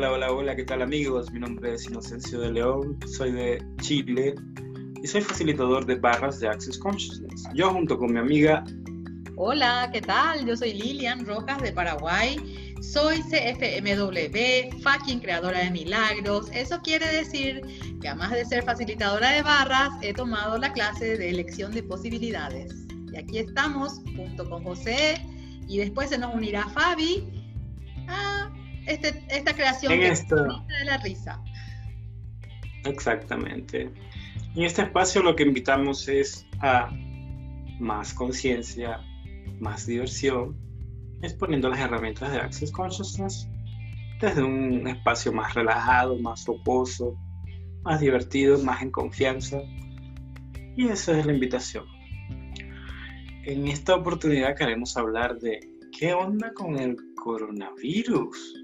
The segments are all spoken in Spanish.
Hola, hola, hola, ¿qué tal amigos? Mi nombre es Inocencio de León, soy de Chile y soy facilitador de barras de Access Consciousness. Yo junto con mi amiga... Hola, ¿qué tal? Yo soy Lilian Rojas de Paraguay. Soy CFMW, fucking creadora de milagros. Eso quiere decir que además de ser facilitadora de barras, he tomado la clase de elección de posibilidades. Y aquí estamos junto con José y después se nos unirá Fabi a este, esta creación En que esto. de la risa. Exactamente. En este espacio lo que invitamos es a más conciencia, más diversión, exponiendo las herramientas de Access Consciousness desde un espacio más relajado, más focoso, más divertido, más en confianza. Y esa es la invitación. En esta oportunidad queremos hablar de qué onda con el coronavirus.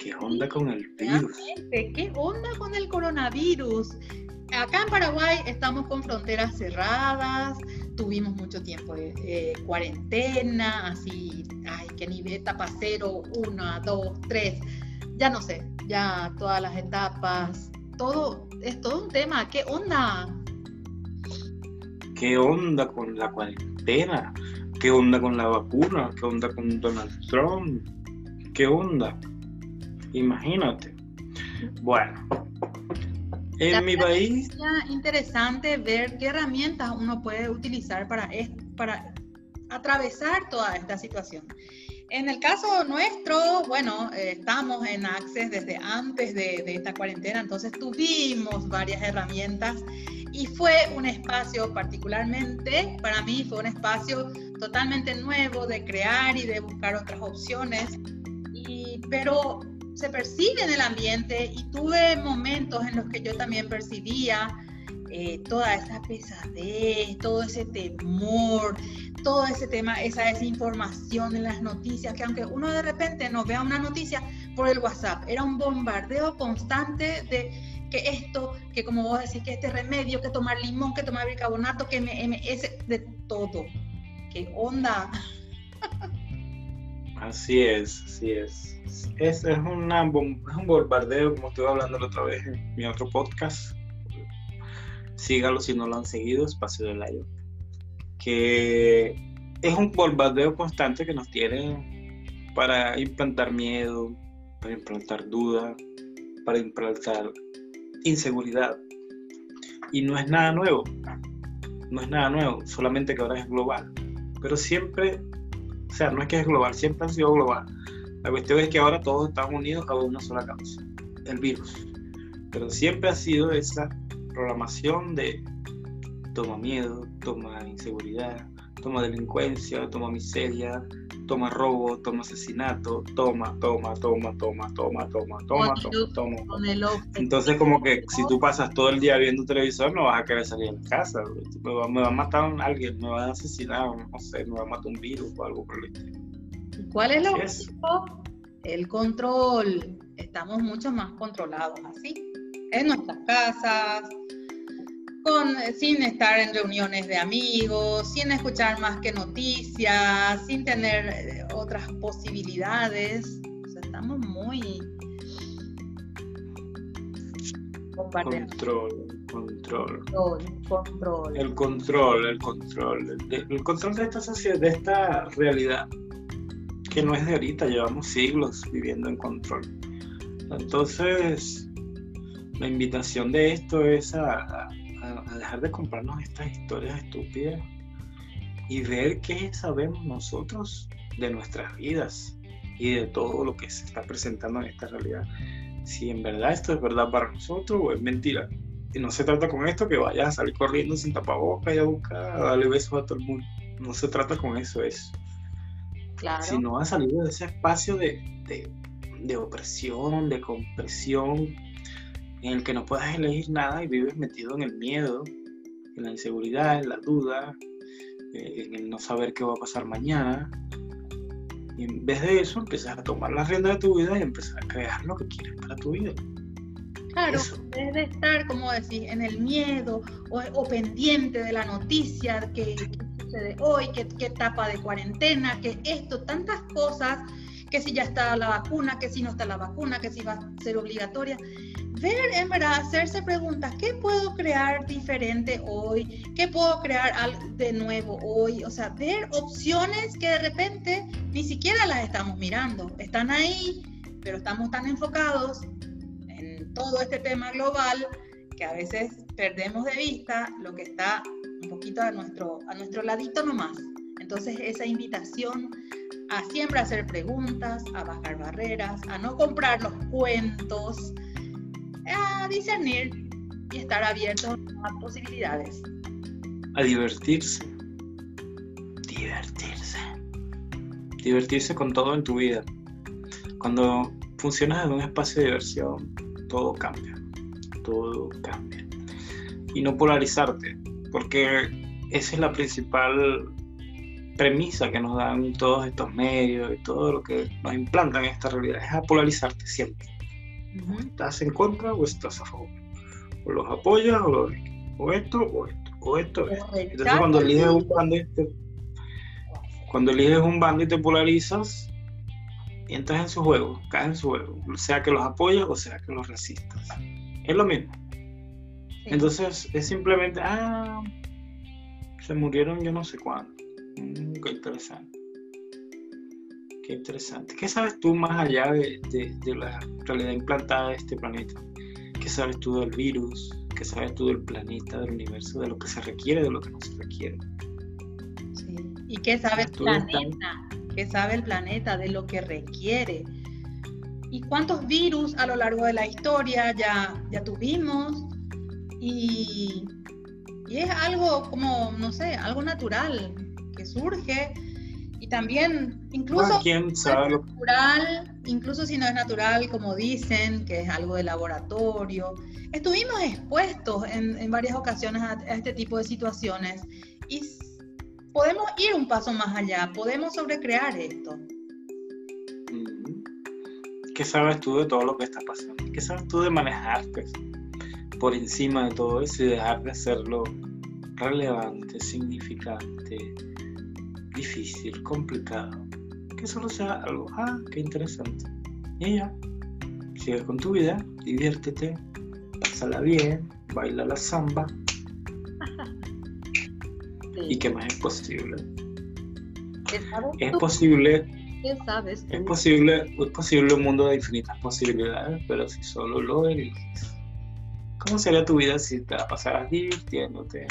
¿Qué onda con el virus? ¿Qué onda con el coronavirus? Acá en Paraguay estamos con fronteras cerradas, tuvimos mucho tiempo de eh, cuarentena, así, ay, qué nivel, etapa cero, una, dos, tres, ya no sé, ya todas las etapas, todo, es todo un tema, ¿qué onda? ¿Qué onda con la cuarentena? ¿Qué onda con la vacuna? ¿Qué onda con Donald Trump? ¿Qué onda? Imagínate. Bueno, en La mi país, Sería interesante ver qué herramientas uno puede utilizar para, para atravesar toda esta situación. En el caso nuestro, bueno, eh, estamos en Access desde antes de, de esta cuarentena, entonces tuvimos varias herramientas y fue un espacio particularmente, para mí fue un espacio totalmente nuevo de crear y de buscar otras opciones, y, pero se percibe en el ambiente y tuve momentos en los que yo también percibía eh, toda esa pesadez, todo ese temor, todo ese tema, esa desinformación en las noticias, que aunque uno de repente no vea una noticia por el WhatsApp, era un bombardeo constante de que esto, que como vos decís, que este remedio, que tomar limón, que tomar bicarbonato, que MS, de todo. ¿Qué onda? Así es, así es. Es, es, una es un bombardeo, como estuve hablando la otra vez en mi otro podcast. Sígalo si no lo han seguido, Espacio de Layo. Que es un bombardeo constante que nos tiene para implantar miedo, para implantar duda, para implantar inseguridad. Y no es nada nuevo, no es nada nuevo, solamente que ahora es global. Pero siempre, o sea, no es que es global, siempre ha sido global. La cuestión es que ahora todos estamos unidos a una sola causa, el virus. Pero siempre ha sido esa programación de toma miedo, toma inseguridad, toma delincuencia, toma miseria, toma robo, toma asesinato, toma, toma, toma, toma, toma, toma, toma, toma, toma. Entonces como que si tú pasas todo el día viendo televisor no vas a querer salir de casa, me va, me va a matar alguien, me va a asesinar, no sé, me va a matar un virus o algo por el estilo. ¿Cuál es lo objetivo? El control. Estamos mucho más controlados así, en nuestras casas, con, sin estar en reuniones de amigos, sin escuchar más que noticias, sin tener eh, otras posibilidades. O sea, estamos muy. Control, control. Control, control. El control, el control, el, el control de esta sociedad, de esta realidad, que no es de ahorita, llevamos siglos viviendo en control. Entonces, la invitación de esto es a, a- a dejar de comprarnos estas historias estúpidas y ver qué sabemos nosotros de nuestras vidas y de todo lo que se está presentando en esta realidad. Si en verdad esto es verdad para nosotros o es mentira. Y no se trata con esto que vayas a salir corriendo sin tapabocas y a buscar, a darle besos a todo el mundo. No se trata con eso, es Claro. sino a salir de ese espacio de, de, de opresión, de compresión, en el que no puedes elegir nada y vives metido en el miedo, en la inseguridad, en la duda, eh, en el no saber qué va a pasar mañana. Y en vez de eso, empiezas a tomar las riendas de tu vida y empiezas a crear lo que quieres para tu vida. Claro, Eso. en vez de estar, como decís, en el miedo o, o pendiente de la noticia, que, que sucede hoy, qué qué etapa de cuarentena, que esto, tantas cosas que si ya está la vacuna, que si no está la vacuna, que si va a ser obligatoria. Ver, en verdad, hacerse preguntas, ¿qué puedo crear diferente hoy? ¿Qué puedo crear de nuevo hoy? O sea, ver opciones que de repente ni siquiera las estamos mirando. Están ahí, pero estamos tan enfocados en todo este tema global que a veces perdemos de vista lo que está un poquito a nuestro, a nuestro ladito nomás. Entonces esa invitación a siempre hacer preguntas, a bajar barreras, a no comprar los cuentos, a discernir y estar abiertos a posibilidades. A divertirse. Divertirse. Divertirse con todo en tu vida. Cuando funcionas en un espacio de diversión, todo cambia. Todo cambia. Y no polarizarte, porque esa es la principal premisa que nos dan todos estos medios y todo lo que nos implantan en esta realidad, es a polarizarte siempre. ¿Estás en contra o estás a favor? O los apoyas o, los, o esto o esto, o esto, Entonces cuando eliges un bando y te, cuando eliges un bando y te polarizas, entras en su juego, caes en su juego, sea que los apoyes o sea que los resistas. Es lo mismo. Entonces es simplemente, ah, se murieron yo no sé cuándo Mm, qué interesante. Qué interesante. ¿Qué sabes tú más allá de, la realidad implantada de este planeta? ¿Qué sabes tú del virus? ¿Qué sabes tú del planeta, del universo, de lo que se requiere, de lo que no se requiere? Sí. ¿Y qué sabe el planeta? ¿Qué sabe el planeta de lo que requiere? ¿Y cuántos virus a lo largo de la historia ya, ya tuvimos? Y, y es algo como, no sé, algo natural surge y también incluso ¿quién sabe natural, incluso si no es natural, como dicen, que es algo de laboratorio. Estuvimos expuestos en, varias ocasiones a, este tipo de situaciones y podemos ir un paso más allá, podemos sobrecrear esto. ¿Qué sabes tú de todo lo que está pasando? ¿Qué sabes tú de manejarte por encima de todo eso y dejar de hacerlo relevante, significante? Difícil, complicado, que solo sea algo, ah, qué interesante. Y ya, sigue con tu vida, diviértete, pásala bien, baila la samba. ¿Y qué más es posible? Es posible. ¿Qué sabes Es posible, es posible un mundo de infinitas posibilidades, pero si solo lo eliges. ¿Cómo sería tu vida si te la pasaras divirtiéndote?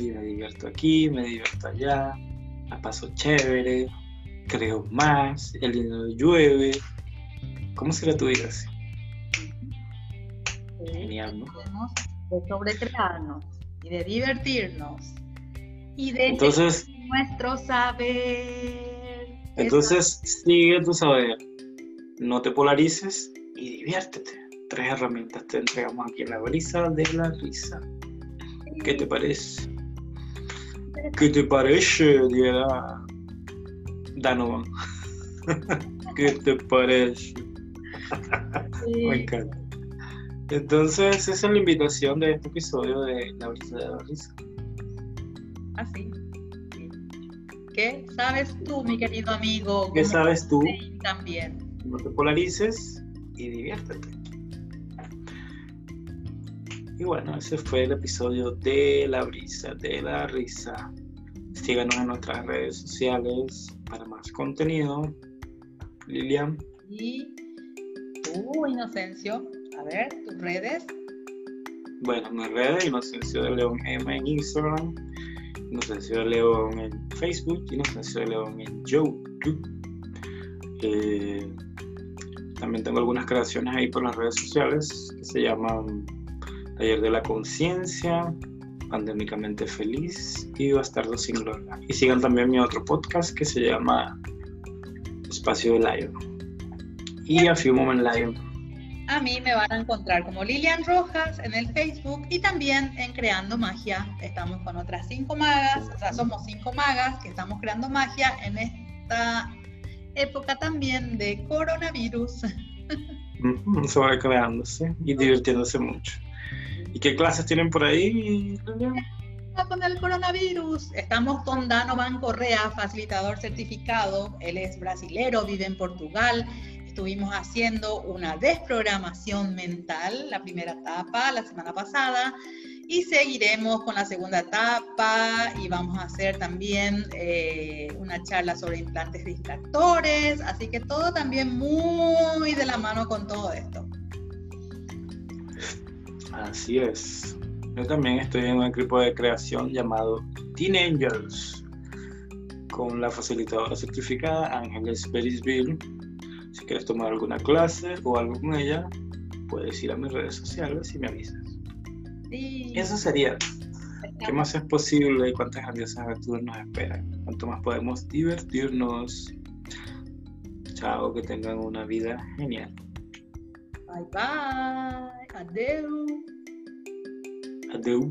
Y me divierto aquí, me divierto allá, la paso chévere, creo más, el dinero llueve. ¿Cómo será tu vida así? Genial, ¿no? De sobrecrearnos y de divertirnos y de entonces, nuestro saber. Entonces, sigue tu saber, no te polarices y diviértete. Tres herramientas te entregamos aquí en la brisa de la risa. ¿Qué te parece? ¿Qué te parece, Diana Danovan? ¿Qué te parece? Me encanta. Entonces, esa es la invitación de este episodio de La Brisa de la Risa. Así. ¿Qué sabes tú, mi querido amigo? ¿Qué sabes tú? También. No te polarices y diviértete. Y bueno, ese fue el episodio de La Brisa de la Risa. Síganos en nuestras redes sociales para más contenido. Lilian. Y tú, Inocencio, a ver, tus redes. Bueno, mis redes, Inocencio de León M en Instagram, Inocencio de León en Facebook, Inocencio de León en YouTube. Eh, también tengo algunas creaciones ahí por las redes sociales que se llaman Taller de la Conciencia, Pandémicamente Feliz y Bastardo sin Gloria. Y sigan también mi otro podcast que se llama Espacio de Lion. Y a Few Moment Lion. A mí me van a encontrar como Lilian Rojas en el Facebook y también en Creando Magia. Estamos con otras cinco magas, o sea, somos cinco magas que estamos creando magia en esta época también de coronavirus. Se va creándose y divirtiéndose mucho. ¿Y qué clases tienen por ahí? con el coronavirus. Estamos con Danovan Correa, facilitador certificado. Él es brasilero, vive en Portugal. Estuvimos haciendo una desprogramación mental, la primera etapa, la semana pasada. Y seguiremos con la segunda etapa y vamos a hacer también eh, una charla sobre implantes distractores. Así que todo también muy de la mano con todo esto. Así es. Yo también estoy en un equipo de creación llamado Teen Angels con la facilitadora certificada Ángeles Berisville. Si quieres tomar alguna clase o algo con ella, puedes ir a mis redes sociales y me avisas. Sí. Eso sería. ¿Qué más es posible y cuántas grandiosas aventuras nos esperan? ¿Cuánto más podemos divertirnos? Chao, que tengan una vida genial. Bye, bye. Adeus. Adeus.